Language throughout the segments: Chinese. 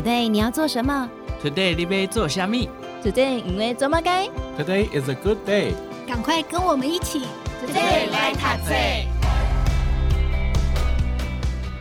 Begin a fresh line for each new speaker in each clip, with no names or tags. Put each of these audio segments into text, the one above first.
Today 你要做什么
？Today 你要做虾米
？Today 因为做么该
？Today is a good day。
赶快跟我们一起
，Today 来读册。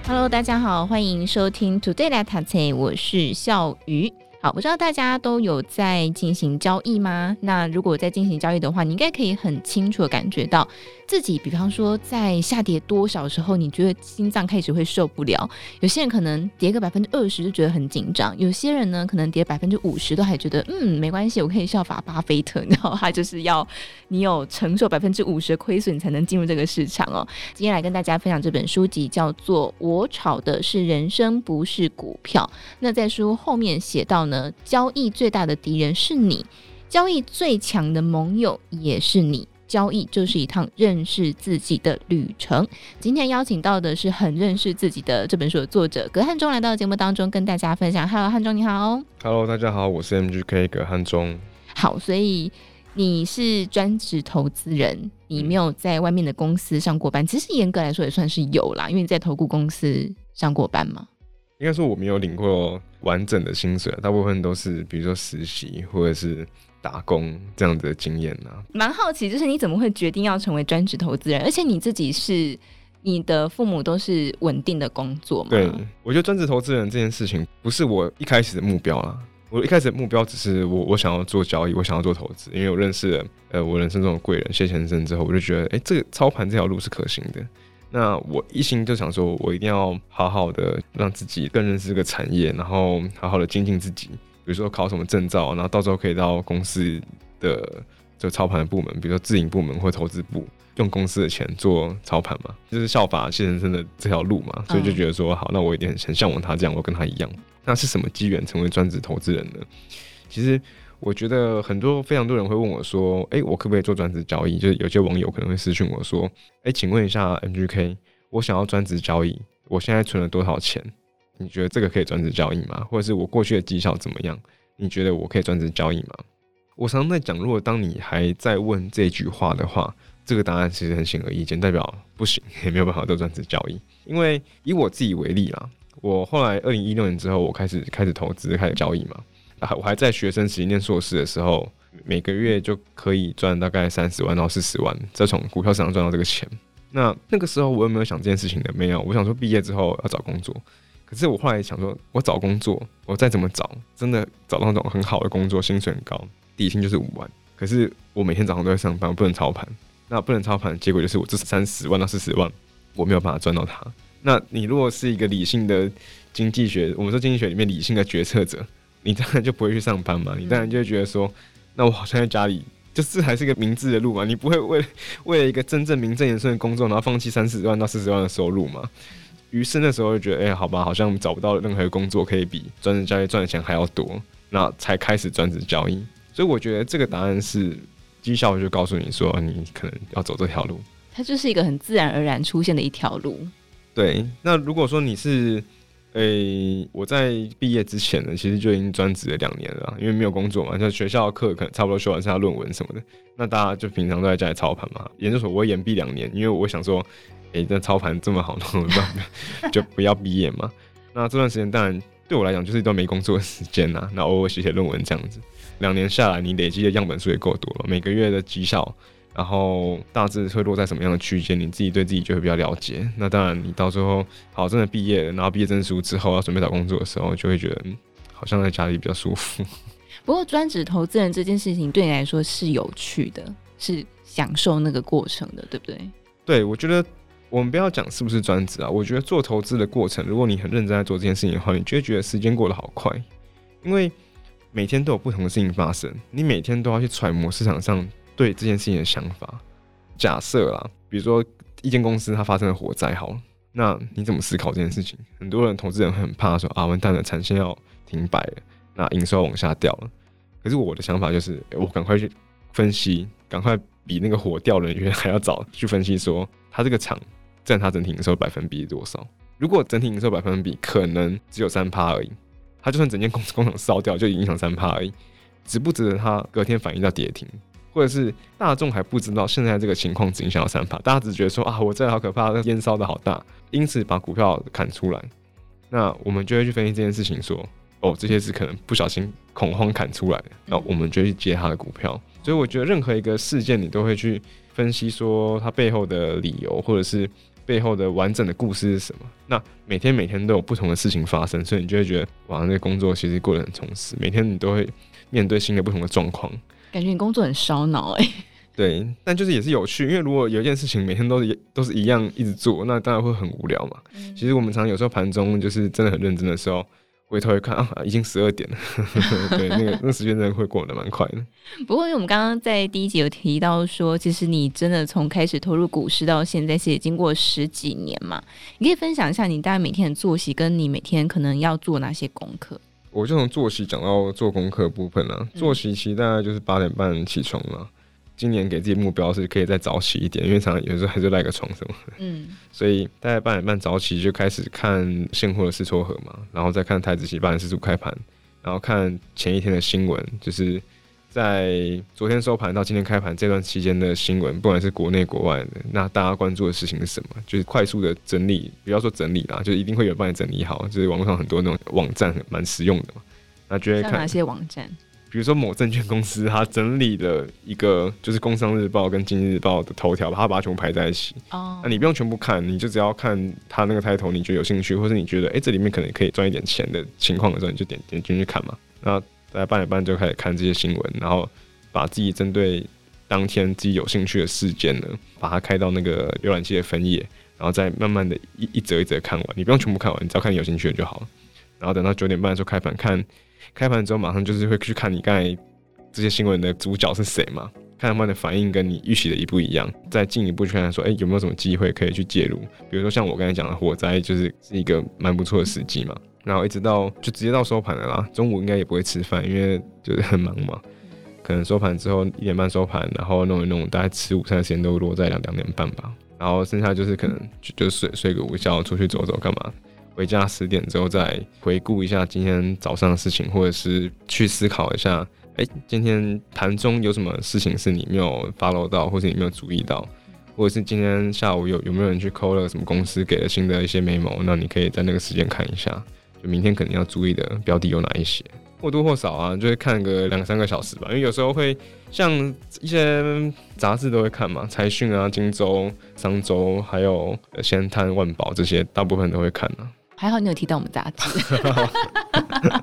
Hello，大家好，欢迎收听 Today 来读册，我是笑鱼。好，我知道大家都有在进行交易吗？那如果在进行交易的话，你应该可以很清楚的感觉到自己，比方说在下跌多少时候，你觉得心脏开始会受不了。有些人可能跌个百分之二十就觉得很紧张，有些人呢可能跌百分之五十都还觉得嗯没关系，我可以效法巴菲特，然后他就是要你有承受百分之五十的亏损，才能进入这个市场哦。今天来跟大家分享这本书籍，叫做《我炒的是人生，不是股票》。那在书后面写到。呢，交易最大的敌人是你，交易最强的盟友也是你。交易就是一趟认识自己的旅程。今天邀请到的是很认识自己的这本书的作者葛汉中，来到节目当中跟大家分享。Hello，汉中你好。
Hello，大家好，我是 MGK 葛汉中。
好，所以你是专职投资人，你没有在外面的公司上过班。其实严格来说也算是有啦，因为你在投顾公司上过班嘛。
应该说我没有领过完整的薪水，大部分都是比如说实习或者是打工这样子的经验呢。
蛮好奇，就是你怎么会决定要成为专职投资人？而且你自己是你的父母都是稳定的工作吗？
对，我觉得专职投资人这件事情不是我一开始的目标啦。我一开始的目标只是我我想要做交易，我想要做投资，因为我认识了呃我人生中的贵人谢先生之后，我就觉得哎、欸，这个操盘这条路是可行的。那我一心就想说，我一定要好好的让自己更认识这个产业，然后好好的精进自己。比如说考什么证照，然后到时候可以到公司的就操盘的部门，比如说自营部门或投资部，用公司的钱做操盘嘛，就是效法谢先生的这条路嘛。所以就觉得说，好，那我一定很向往他这样，我跟他一样。那是什么机缘成为专职投资人呢？其实。我觉得很多非常多人会问我说：“哎、我可不可以做专职交易？”就是有些网友可能会私讯我说：“哎、欸，请问一下 MGK，我想要专职交易，我现在存了多少钱？你觉得这个可以专职交易吗？或者是我过去的绩效怎么样？你觉得我可以专职交易吗？”我常常在讲，如果当你还在问这句话的话，这个答案其实很显而易见，代表不行，也没有办法做专职交易。因为以我自己为例啦，我后来二零一六年之后，我开始开始投资，开始交易嘛。啊，我还在学生时期念硕士的时候，每个月就可以赚大概三十万到四十万，再从股票市场赚到这个钱。那那个时候我有没有想这件事情的？没有，我想说毕业之后要找工作。可是我后来想说，我找工作，我再怎么找，真的找到那种很好的工作，薪水很高，底薪就是五万。可是我每天早上都在上班，不能操盘。那不能操盘的，结果就是我这三十万到四十万，我没有办法赚到它。那你如果是一个理性的经济学，我们说经济学里面理性的决策者。你当然就不会去上班嘛，你当然就会觉得说，那我好像在家里，就是还是一个明智的路嘛。你不会为 为了一个真正名正言顺的工作，然后放弃三十万到四十万的收入嘛？于是那时候就觉得，哎、欸，好吧，好像找不到任何工作可以比专职交易赚的钱还要多，那才开始专职交易。所以我觉得这个答案是绩效就告诉你说，你可能要走这条路。
它就是一个很自然而然出现的一条路。
对，那如果说你是。诶、我在毕业之前呢，其实就已经专职了两年了，因为没有工作嘛，像学校的课可能差不多修完，剩下论文什么的，那大家就平常都在家里操盘嘛。研究所我延毕两年，因为我想说，诶、欸，这操盘这么好弄，就不要毕业嘛。那这段时间当然对我来讲就是一段没工作的时间呐，那偶尔写写论文这样子。两年下来，你累积的样本数也够多了，每个月的绩效。然后大致会落在什么样的区间？你自己对自己就会比较了解。那当然，你到最后好真的毕业了，拿到毕业证书之后，要准备找工作的时候，就会觉得好像在家里比较舒服。
不过，专职投资人这件事情对你来说是有趣的，是享受那个过程的，对不对？
对，我觉得我们不要讲是不是专职啊。我觉得做投资的过程，如果你很认真在做这件事情的话，你就会觉得时间过得好快，因为每天都有不同的事情发生，你每天都要去揣摩市场上。对这件事情的想法，假设啦，比如说一间公司它发生了火灾，好，那你怎么思考这件事情？很多人投资人会很怕说啊，完蛋了，产线要停摆了，那营收要往下掉了。可是我的想法就是，我赶快去分析，赶快比那个火掉人员还要早去分析，说它这个厂占它整体营收百分比多少？如果整体营收百分比可能只有三趴而已，它就算整间工工厂烧掉，就影响三趴而已，值不值得它隔天反应到跌停？或者是大众还不知道现在这个情况只影响到三趴，大家只觉得说啊，我这好可怕，那烟烧的好大，因此把股票砍出来。那我们就会去分析这件事情说，说哦，这些是可能不小心恐慌砍出来的，那我们就去接他的股票。所以我觉得任何一个事件，你都会去分析说它背后的理由，或者是背后的完整的故事是什么。那每天每天都有不同的事情发生，所以你就会觉得哇，那个工作其实过得很充实。每天你都会面对新的不同的状况，
感觉你工作很烧脑哎。
对，但就是也是有趣，因为如果有一件事情每天都是都是一样一直做，那当然会很无聊嘛。嗯、其实我们常常有时候盘中就是真的很认真的时候。回头一看啊，已经十二点了。对，那个那时间真的会过得蛮快的。
不过，因为我们刚刚在第一集有提到说，其实你真的从开始投入股市到现在，是也经过十几年嘛。你可以分享一下你大概每天的作息，跟你每天可能要做哪些功课？
我就从作息讲到做功课部分了。作息其实大概就是八点半起床了。今年给自己目标是可以再早起一点，因为常常有时候还是赖个床什么的。嗯，所以大概八点半早起就开始看现货的试撮合嘛，然后再看台子期八点四十五开盘，然后看前一天的新闻，就是在昨天收盘到今天开盘这段期间的新闻，不管是国内国外的，那大家关注的事情是什么？就是快速的整理，不要说整理啦，就一定会有人帮你整理好，就是网络上很多那种网站蛮实用的嘛。那觉得看
哪些网站？
比如说某证券公司，它整理的一个就是《工商日报》跟《经济日报》的头条，把它把它全部排在一起。哦，那你不用全部看，你就只要看它那个抬头，你觉得有兴趣，或者你觉得哎、欸、这里面可能可以赚一点钱的情况的时候，你就点点进去看嘛。那大概八点半就开始看这些新闻，然后把自己针对当天自己有兴趣的事件呢，把它开到那个浏览器的分页，然后再慢慢的一一则一则看完。你不用全部看完，你只要看你有兴趣的就好了。然后等到九点半的时候开盘看。开盘之后，马上就是会去看你刚才这些新闻的主角是谁嘛？看他们的反应跟你预期的一不一样，再进一步去看说，哎、有没有什么机会可以去介入？比如说像我刚才讲的火灾，就是是一个蛮不错的时机嘛。然后一直到就直接到收盘了啦，中午应该也不会吃饭，因为就是很忙嘛。可能收盘之后一点半收盘，然后弄一弄，大概吃午餐的时间都落在两两点半吧。然后剩下就是可能就就睡睡个午觉，出去走走干嘛。回家十点之后再回顾一下今天早上的事情，或者是去思考一下，哎、今天盘中有什么事情是你没有 follow 到，或者你没有注意到，或者是今天下午有有没有人去抠了什么公司给了新的一些眉毛那你可以在那个时间看一下，就明天肯定要注意的标的有哪一些，或多或少啊，就会看个两三个小时吧，因为有时候会像一些杂志都会看嘛，财讯啊、荆州、商周，还有先探万宝这些，大部分都会看啊。
还好你有提到我们杂志，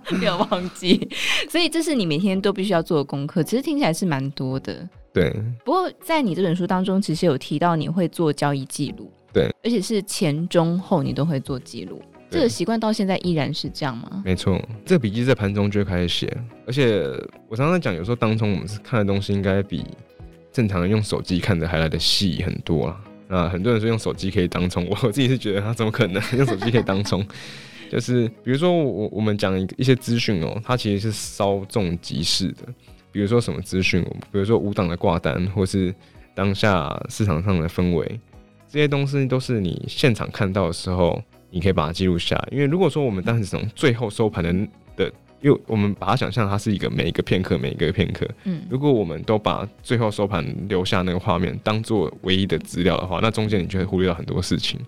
没有忘记，所以这是你每天都必须要做的功课。其实听起来是蛮多的，
对。
不过在你这本书当中，其实有提到你会做交易记录，
对，
而且是前中后你都会做记录。这个习惯到现在依然是这样吗？
没错，这个笔记在盘中就会开始写，而且我常常讲，有时候当中我们是看的东西，应该比正常人用手机看的还来的细很多啊。那，很多人说用手机可以当冲，我自己是觉得他怎么可能 用手机可以当冲？就是比如说我我们讲一一些资讯哦，它其实是稍纵即逝的。比如说什么资讯，比如说五档的挂单，或是当下市场上的氛围，这些东西都是你现场看到的时候，你可以把它记录下来。因为如果说我们当时从最后收盘的的。因为我们把它想象它是一个每一个片刻，每一个片刻。嗯，如果我们都把最后收盘留下那个画面当做唯一的资料的话，那中间你就会忽略到很多事情。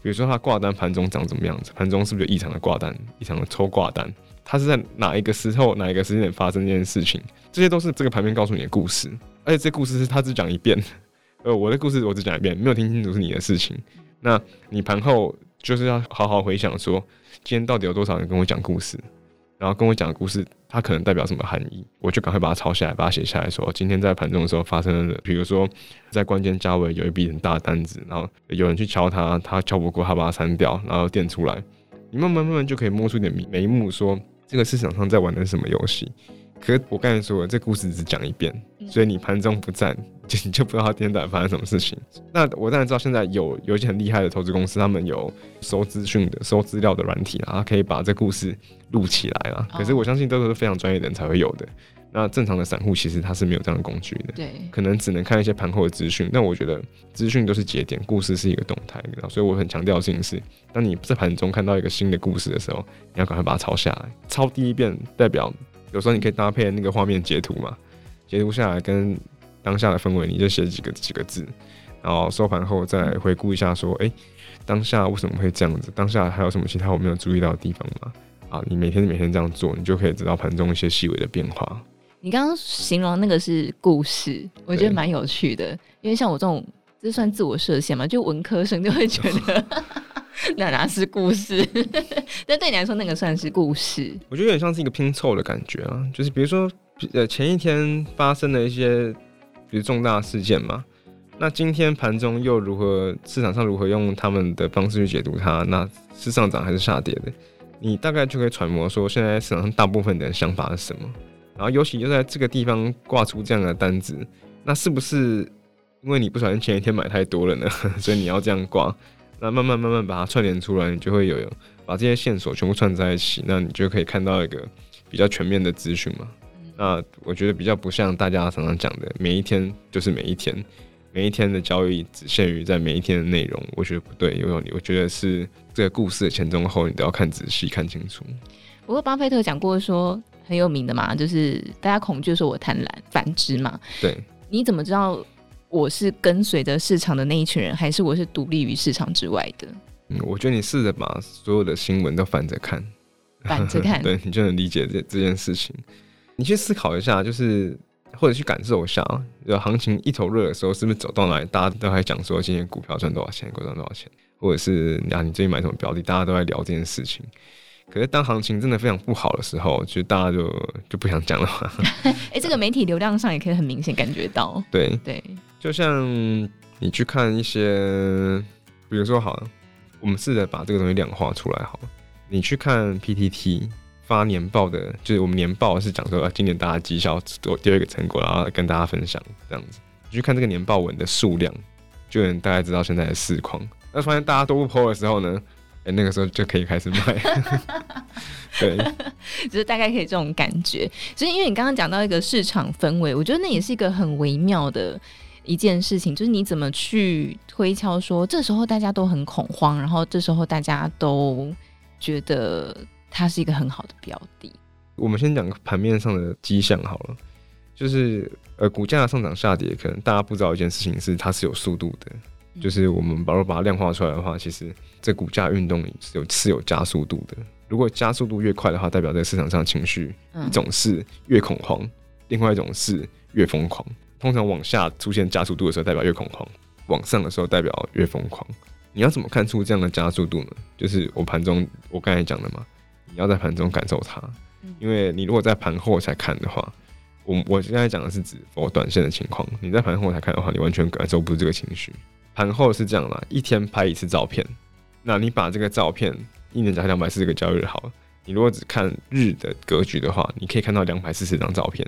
比如说它挂单盘中长怎么样子，盘中是不是有异常的挂单、异常的抽挂单？它是在哪一个时候、哪一个时间点发生这件事情？这些都是这个盘面告诉你的故事。而且这故事是他只讲一遍，呃，我的故事我只讲一遍，没有听清楚是你的事情。那你盘后就是要好好回想，说今天到底有多少人跟我讲故事？然后跟我讲故事，它可能代表什么含义？我就赶快把它抄下来，把它写下来说，今天在盘中的时候发生了，比如说在关键价位有一笔很大的单子，然后有人去敲它，他敲不过，他把它删掉，然后垫出来，你慢慢慢慢就可以摸出点眉目，说这个市场上在玩的是什么游戏。可是我刚才说了，这故事只讲一遍，所以你盘中不在，就你就不知道他今天到底发生什么事情。那我当然知道，现在有有一些很厉害的投资公司，他们有收资讯的、收资料的软体啊，可以把这故事录起来啦。可是我相信都是非常专业的人才会有的。那正常的散户其实他是没有这样的工具的，
对，
可能只能看一些盘后的资讯。但我觉得资讯都是节点，故事是一个动态的，所以我很强调的事情是，当你在盘中看到一个新的故事的时候，你要赶快把它抄下来，抄第一遍代表。有时候你可以搭配那个画面截图嘛，截图下来跟当下的氛围，你就写几个几个字，然后收盘后再回顾一下，说，哎、欸，当下为什么会这样子？当下还有什么其他我没有注意到的地方吗？啊，你每天每天这样做，你就可以知道盘中一些细微的变化。
你刚刚形容那个是故事，我觉得蛮有趣的，因为像我这种，这算自我设限嘛？就文科生就会觉得 那哪是故事？但对你来说，那个算是故事。
我觉得有点像是一个拼凑的感觉啊，就是比如说，呃，前一天发生的一些，比如重大事件嘛，那今天盘中又如何？市场上如何用他们的方式去解读它？那是上涨还是下跌的？你大概就可以揣摩说，现在市场上大部分的人想法是什么。然后尤其就在这个地方挂出这样的单子，那是不是因为你不小心前一天买太多了呢？所以你要这样挂？那慢慢慢慢把它串联出来，你就会有把这些线索全部串在一起，那你就可以看到一个比较全面的资讯嘛。那我觉得比较不像大家常常讲的，每一天就是每一天，每一天的交易只限于在每一天的内容。我觉得不对，因为我觉得是这个故事的前中后，你都要看仔细看清楚。
不过巴菲特讲过说。很有名的嘛，就是大家恐惧说我贪婪反之嘛。
对，
你怎么知道我是跟随着市场的那一群人，还是我是独立于市场之外的？
嗯，我觉得你试着把所有的新闻都反着看，
反着看，
对，你就能理解这这件事情。你去思考一下，就是或者去感受一下，就行情一头热的时候，是不是走到哪里，大家都还讲说今天股票赚多少钱，股赚多少钱，或者是啊，你最近买什么标的，大家都在聊这件事情。可是当行情真的非常不好的时候，就大家就就不想讲了嘛。
哎、欸，这个媒体流量上也可以很明显感觉到。
对
对，
就像你去看一些，比如说好了，我们试着把这个东西量化出来好了。你去看 PTT 发年报的，就是我们年报是讲说啊，今年大家绩效做第二个成果，然后跟大家分享这样子。你去看这个年报文的数量，就能大概知道现在的市况。那发现大家都不 po 的时候呢？哎、欸，那个时候就可以开始卖，对，
就是大概可以这种感觉。所以，因为你刚刚讲到一个市场氛围，我觉得那也是一个很微妙的一件事情，就是你怎么去推敲说，这时候大家都很恐慌，然后这时候大家都觉得它是一个很好的标的。
我们先讲盘面上的迹象好了，就是呃，股价上涨下跌，可能大家不知道一件事情是它是有速度的。就是我们把如把它量化出来的话，其实这股价运动是有是有加速度的。如果加速度越快的话，代表这个市场上情绪一种是越恐慌，另外一种是越疯狂。通常往下出现加速度的时候，代表越恐慌；往上的时候，代表越疯狂。你要怎么看出这样的加速度呢？就是我盘中我刚才讲的嘛，你要在盘中感受它。因为你如果在盘后才看的话，我我现在讲的是指我短线的情况。你在盘后才看的话，你完全感受不出这个情绪。盘后是这样啦，一天拍一次照片。那你把这个照片一年加两百四十个交易日好了。你如果只看日的格局的话，你可以看到两百四十张照片。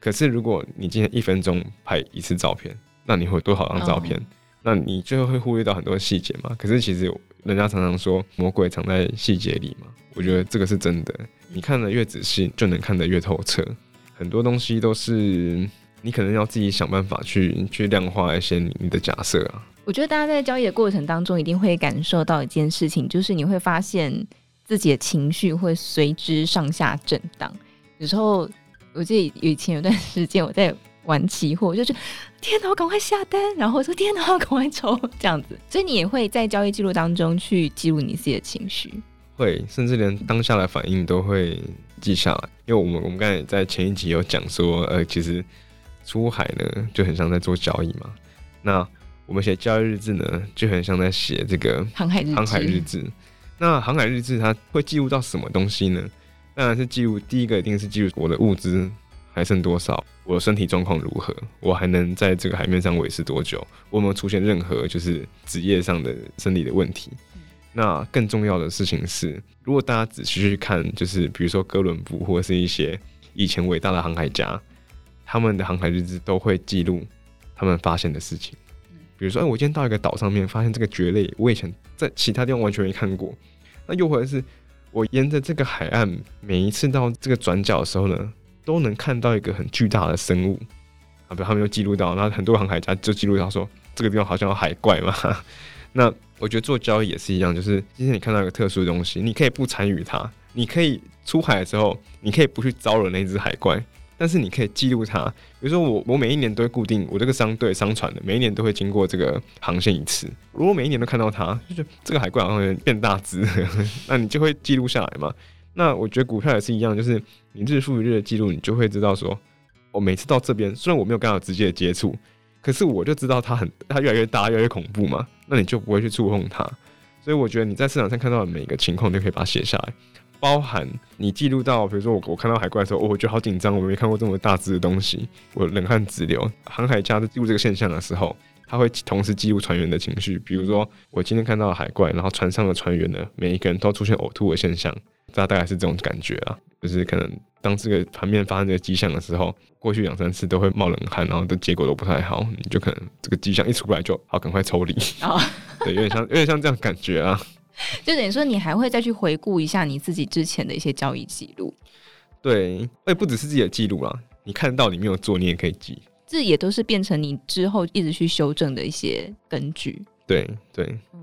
可是如果你今天一分钟拍一次照片，那你会有多少张照片？Oh. 那你最后会忽略到很多细节嘛。可是其实人家常常说魔鬼藏在细节里嘛，我觉得这个是真的。你看得越仔细，就能看得越透彻。很多东西都是你可能要自己想办法去去量化一些你的假设啊。
我觉得大家在交易的过程当中，一定会感受到一件事情，就是你会发现自己的情绪会随之上下震荡。有时候，我记得以前有段时间我在玩期货，就是天哪，我赶快下单，然后我说天哪，我赶快抽这样子。所以你也会在交易记录当中去记录你自己的情绪，
会，甚至连当下的反应都会记下来。因为我们我们刚才在前一集有讲说，呃，其实出海呢就很像在做交易嘛，那。我们写交易日志呢，就很像在写这个
航海
航海日志。那航海日志它会记录到什么东西呢？当然是记录第一个，一定是记录我的物资还剩多少，我的身体状况如何，我还能在这个海面上维持多久，我有没有出现任何就是职业上的生理的问题。那更重要的事情是，如果大家仔细去看，就是比如说哥伦布或者是一些以前伟大的航海家，他们的航海日志都会记录他们发现的事情。比如说，哎，我今天到一个岛上面，发现这个蕨类，我以前在其他地方完全没看过。那又或者是我沿着这个海岸，每一次到这个转角的时候呢，都能看到一个很巨大的生物啊。比如他们又记录到，那很多航海家就记录到说，这个地方好像有海怪嘛。那我觉得做交易也是一样，就是今天你看到一个特殊的东西，你可以不参与它，你可以出海的时候，你可以不去招惹那只海怪。但是你可以记录它，比如说我我每一年都会固定我这个商队商船的每一年都会经过这个航线一次。如果每一年都看到它，就觉得这个海怪好像有点变大只，那你就会记录下来嘛。那我觉得股票也是一样，就是你日复一日的记录，你就会知道说，我每次到这边，虽然我没有跟他有直接的接触，可是我就知道它很，它越来越大，越来越恐怖嘛，那你就不会去触碰它。所以我觉得你在市场上看到的每一个情况，都可以把它写下来，包含你记录到，比如说我我看到海怪的时候，我觉得好紧张，我没看过这么大只的东西，我冷汗直流。航海家在记录这个现象的时候，他会同时记录船员的情绪，比如说我今天看到了海怪，然后船上的船员呢，每一个人都出现呕吐的现象，大概是这种感觉啊，就是可能当这个盘面发生这个迹象的时候，过去两三次都会冒冷汗，然后的结果都不太好，你就可能这个迹象一出来就好，赶快抽离。Oh. 对，有点像，有点像这样感觉啊。
就等于说，你还会再去回顾一下你自己之前的一些交易记录。
对，而且不只是自己的记录啦，你看到你没有做，你也可以记。
这也都是变成你之后一直去修正的一些根据。
对对，
嗯，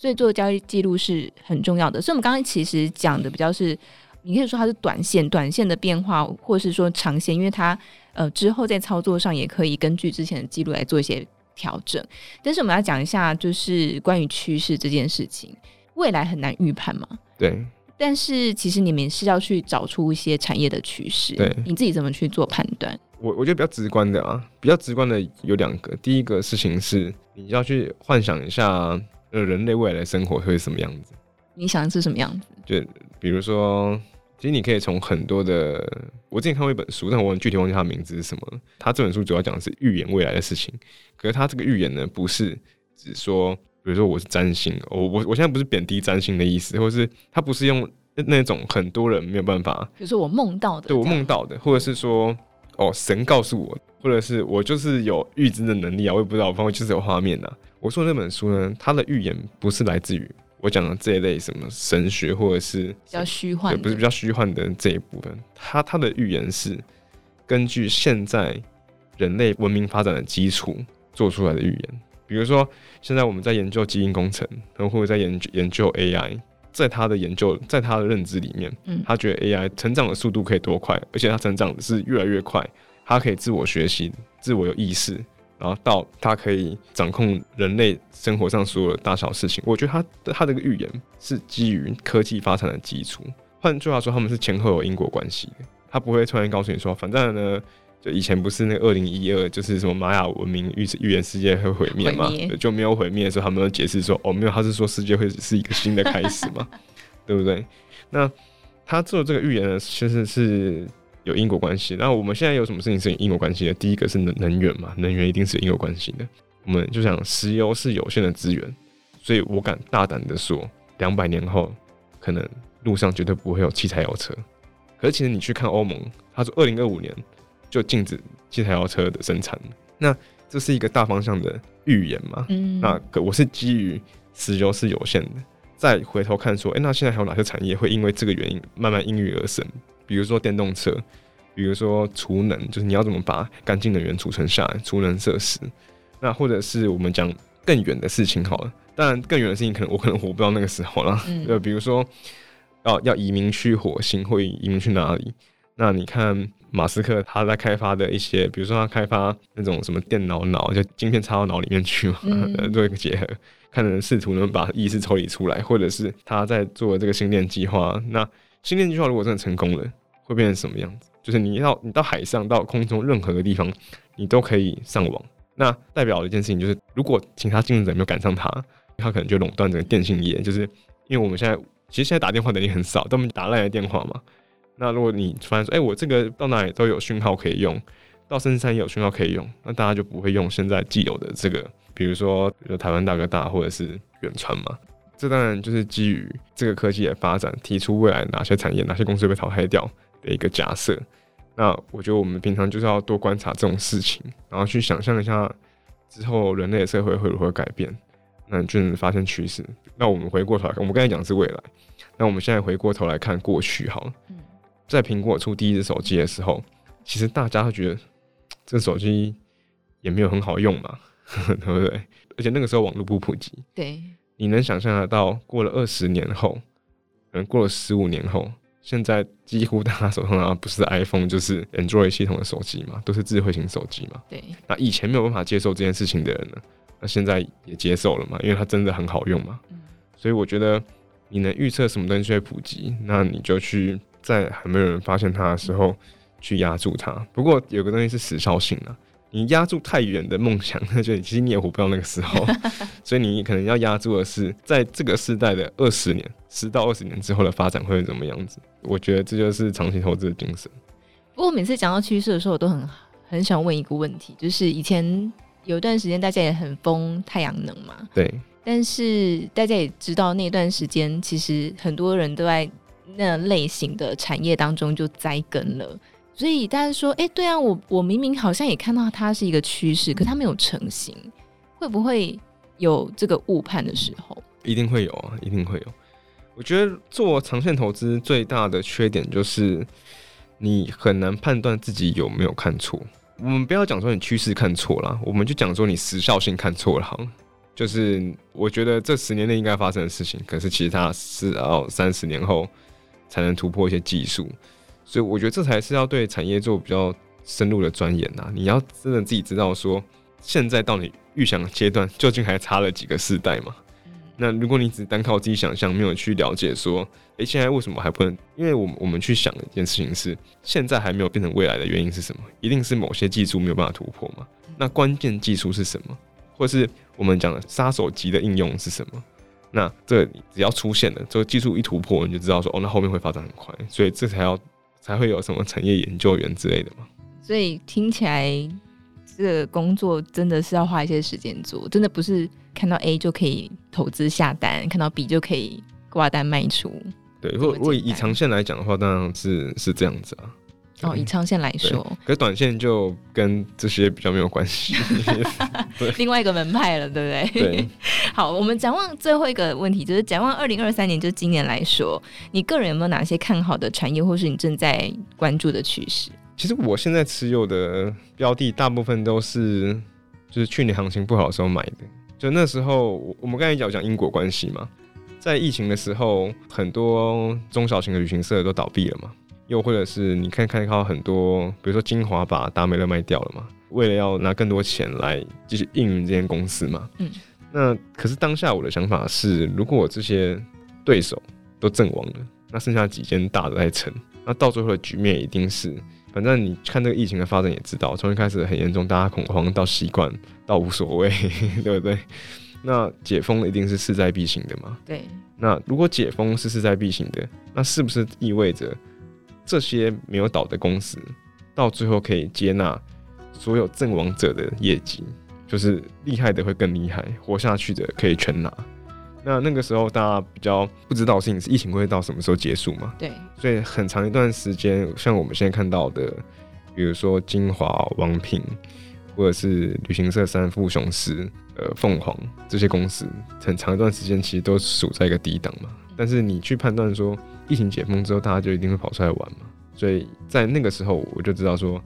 所以做交易记录是很重要的。所以，我们刚刚其实讲的比较是，你可以说它是短线，短线的变化，或是说长线，因为它呃之后在操作上也可以根据之前的记录来做一些调整。但是，我们要讲一下，就是关于趋势这件事情。未来很难预判嘛？
对。
但是其实你们是要去找出一些产业的趋势。
对。
你自己怎么去做判断？
我我觉得比较直观的啊，比较直观的有两个。第一个事情是，你要去幻想一下，呃，人类未来的生活会是什么样子。
你想的是什么样子？
就比如说，其实你可以从很多的，我之前看过一本书，但我具体忘记它名字是什么。它这本书主要讲的是预言未来的事情。可是它这个预言呢，不是只说。比如说我是占星，我我我现在不是贬低占星的意思，或是它不是用那种很多人没有办法，
比如说我梦到的，
对我梦到的，或者是说哦神告诉我，或者是我就是有预知的能力啊，我也不知道，我反正就是有画面啊。我说的那本书呢，它的预言不是来自于我讲的这一类什么神学，或者是
比较虚幻，
不是比较虚幻的这一部分，它它的预言是根据现在人类文明发展的基础做出来的预言。比如说，现在我们在研究基因工程，然后或者在研究研究 AI，在他的研究，在他的认知里面，嗯，他觉得 AI 成长的速度可以多快，而且它成长的是越来越快，它可以自我学习、自我有意识，然后到他可以掌控人类生活上所有的大小事情。我觉得他的他这个预言是基于科技发展的基础，换句话说，他们是前后有因果关系的，他不会突然告诉你说，反正呢。就以前不是那个二零一二，就是什么玛雅文明预预言世界会毁灭嘛？就没有毁灭的时候，他们都解释说，哦，没有，他是说世界会是一个新的开始嘛，对不对？那他做这个预言呢，其实是有因果关系。那我们现在有什么事情是有因果关系的？第一个是能能源嘛，能源一定是有因果关系的。我们就想，石油是有限的资源，所以我敢大胆的说，两百年后可能路上绝对不会有汽柴油车。可是其实你去看欧盟，他说二零二五年。就禁止汽柴油车的生产，那这是一个大方向的预言嘛？嗯，那可我是基于石油是有限的，再回头看说，哎、欸，那现在还有哪些产业会因为这个原因慢慢应运而生？比如说电动车，比如说储能，就是你要怎么把干净能源储存下来，储能设施。那或者是我们讲更远的事情好了，当然更远的事情可能我可能活不到那个时候了。呃、嗯，比如说要要移民去火星，或移民去哪里？那你看。马斯克他在开发的一些，比如说他开发那种什么电脑脑，就晶片插到脑里面去嘛，嗯、做一个结合，看能试图能把意识抽离出来，或者是他在做这个星链计划。那星链计划如果真的成功了，会变成什么样子？就是你要你到海上、到空中任何的地方，你都可以上网。那代表一件事情就是，如果其他竞争者没有赶上他，他可能就垄断整个电信业。就是因为我们现在其实现在打电话的人很少，都打烂的电话嘛。那如果你突然说，哎、我这个到哪里都有讯号可以用，到深山也有讯号可以用，那大家就不会用现在既有的这个，比如说，比如台湾大哥大或者是远传嘛。这当然就是基于这个科技的发展，提出未来哪些产业、哪些公司会被淘汰掉的一个假设。那我觉得我们平常就是要多观察这种事情，然后去想象一下之后人类的社会会如何改变，那就能发现趋势。那我们回过头来看，我们刚才讲的是未来，那我们现在回过头来看过去好在苹果出第一只手机的时候，其实大家会觉得这手机也没有很好用嘛，对不对？而且那个时候网络不普及。
对，
你能想象得到，过了二十年后，可能过了十五年后，现在几乎大家手上拿不是 iPhone 就是 Android 系统的手机嘛，都是智慧型手机嘛。
对。
那以前没有办法接受这件事情的人呢，那现在也接受了嘛，因为它真的很好用嘛。嗯。所以我觉得你能预测什么东西会普及，那你就去。在还没有人发现它的时候去压住它。不过有个东西是时效性的，你压住太远的梦想，那就其实你也活不到那个时候。所以你可能要压住的是，在这个时代的二十年、十到二十年之后的发展会是怎么样子。我觉得这就是长期投资的精神。
不过每次讲到趋势的时候，我都很很想问一个问题，就是以前有一段时间大家也很疯太阳能嘛，
对。
但是大家也知道，那段时间其实很多人都在那类型的产业当中就栽根了，所以大家说，哎、欸，对啊，我我明明好像也看到它是一个趋势，可它没有成型，会不会有这个误判的时候？
一定会有啊，一定会有。我觉得做长线投资最大的缺点就是你很难判断自己有没有看错。我们不要讲说你趋势看错了，我们就讲说你时效性看错了，好。就是我觉得这十年内应该发生的事情，可是其实它是要三十年后才能突破一些技术，所以我觉得这才是要对产业做比较深入的钻研呐。你要真的自己知道说，现在到你预想的阶段究竟还差了几个世代嘛？那如果你只单靠自己想象，没有去了解说，诶，现在为什么还不能？因为我们我们去想的一件事情是，现在还没有变成未来的原因是什么？一定是某些技术没有办法突破嘛？那关键技术是什么？或是我们讲的杀手级的应用是什么？那这只要出现了，这个技术一突破，你就知道说哦，那后面会发展很快，所以这才要才会有什么产业研究员之类的嘛。
所以听起来这个工作真的是要花一些时间做，真的不是看到 A 就可以投资下单，看到 B 就可以挂单卖出。
对，如果如果以长线来讲的话，当然是是这样子啊。
哦，以长线来说，
可是短线就跟这些比较没有关系，
另外一个门派了，对不
对？对。
好，我们展望最后一个问题，就是展望二零二三年，就今年来说，你个人有没有哪些看好的产业，或是你正在关注的趋势？
其实我现在持有的标的，大部分都是就是去年行情不好的时候买的，就那时候我们刚才讲讲因果关系嘛，在疫情的时候，很多中小型的旅行社都倒闭了嘛。又或者是你看看到很多，比如说精华把达美乐卖掉了嘛，为了要拿更多钱来继续运营这间公司嘛。嗯。那可是当下我的想法是，如果我这些对手都阵亡了，那剩下几间大的在撑，那到最后的局面一定是，反正你看这个疫情的发展也知道，从一开始很严重，大家恐慌到习惯到无所谓，对不对？那解封一定是势在必行的嘛。
对。
那如果解封是势在必行的，那是不是意味着？这些没有倒的公司，到最后可以接纳所有阵亡者的业绩，就是厉害的会更厉害，活下去的可以全拿。那那个时候大家比较不知道事情是疫情会到什么时候结束嘛？
对，
所以很长一段时间，像我们现在看到的，比如说金华、王品，或者是旅行社三富雄狮、呃凤凰这些公司，很长一段时间其实都处在一个低档嘛。但是你去判断说，疫情解封之后，大家就一定会跑出来玩嘛？所以在那个时候，我就知道说，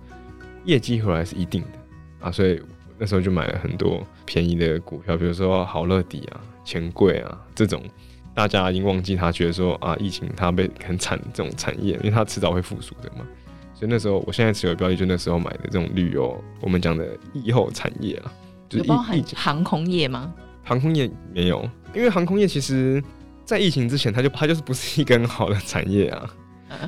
业绩回来是一定的啊。所以那时候就买了很多便宜的股票，比如说好乐迪啊、钱柜啊这种，大家已经忘记他，觉得说啊，疫情它被很惨这种产业，因为它迟早会复苏的嘛。所以那时候，我现在持有标的就那时候买的这种旅游，我们讲的疫后产业啊，就是
包含航空业吗？
航空业没有，因为航空业其实。在疫情之前，它就它就是不是一个很好的产业啊，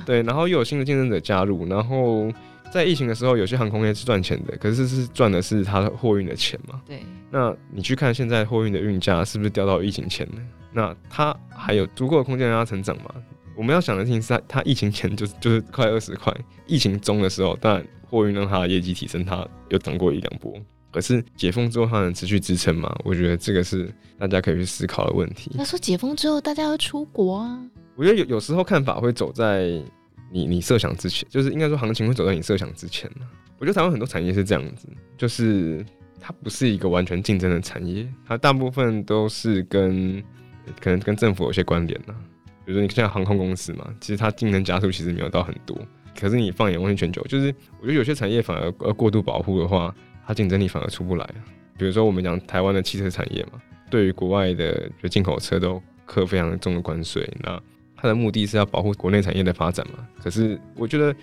对，然后又有新的竞争者加入，然后在疫情的时候，有些航空业是赚钱的，可是是赚的是它货运的钱嘛，
对，
那你去看现在货运的运价是不是掉到疫情前呢？那它还有足够的空间让它成长吗？我们要想的事情是它，它疫情前就是就是快二十块，疫情中的时候，当然货运让它的业绩提升，它又涨过一两波。可是解封之后，它能持续支撑吗？我觉得这个是大家可以去思考的问题。
那说解封之后，大家要出国啊？
我觉得有有时候看法会走在你你设想之前，就是应该说行情会走在你设想之前嘛。我觉得台湾很多产业是这样子，就是它不是一个完全竞争的产业，它大部分都是跟可能跟政府有些关联呐。比如说你像航空公司嘛，其实它竞争加速其实没有到很多。可是你放眼望去全球，就是我觉得有些产业反而呃过度保护的话。它竞争力反而出不来，比如说我们讲台湾的汽车产业嘛，对于国外的就进口车都课非常重的关税，那它的目的是要保护国内产业的发展嘛。可是我觉得，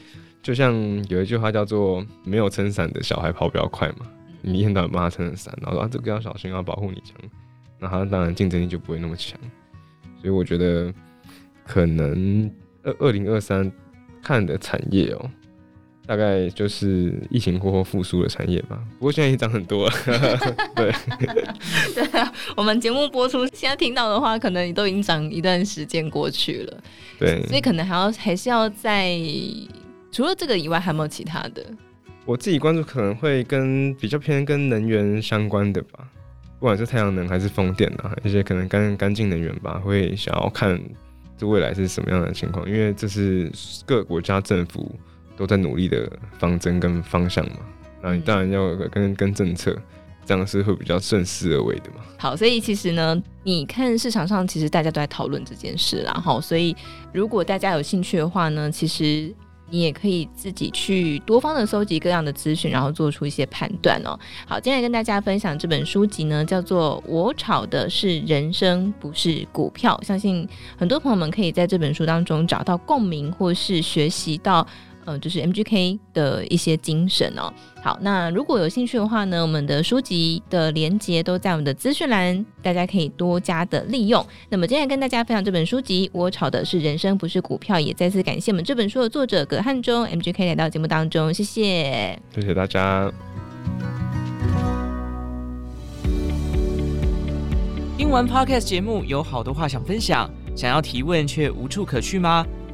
就像有一句话叫做“没有撑伞的小孩跑比较快”嘛，你一天到晚帮他撑伞，然后说啊这个要小心，要保护你这样，那他当然竞争力就不会那么强。所以我觉得可能二二零二三看的产业哦，大概就是疫情过后复苏的产业吧。不过现在已经涨很多了。对，
对啊，我们节目播出现在听到的话，可能都已经涨一段时间过去了。
对，
所以可能还要还是要在除了这个以外，还有没有其他的？
我自己关注可能会跟比较偏跟能源相关的吧，不管是太阳能还是风电啊，一些可能干干净能源吧，会想要看这未来是什么样的情况，因为这是各个国家政府都在努力的方针跟方向嘛。那你当然要跟跟政策，这样是会比较顺势而为的嘛。
好，所以其实呢，你看市场上其实大家都在讨论这件事啦，好，所以如果大家有兴趣的话呢，其实。你也可以自己去多方的搜集各样的资讯，然后做出一些判断哦。好，今天来跟大家分享这本书籍呢，叫做《我炒的是人生，不是股票》。相信很多朋友们可以在这本书当中找到共鸣，或是学习到。呃，就是 MGK 的一些精神哦。好，那如果有兴趣的话呢，我们的书籍的连接都在我们的资讯栏，大家可以多加的利用。那么今天跟大家分享这本书籍，我炒的是人生，不是股票。也再次感谢我们这本书的作者葛汉中 MGK 来到节目当中，谢谢，
谢谢大家。
听完 Podcast 节目，有好多话想分享，想要提问却无处可去吗？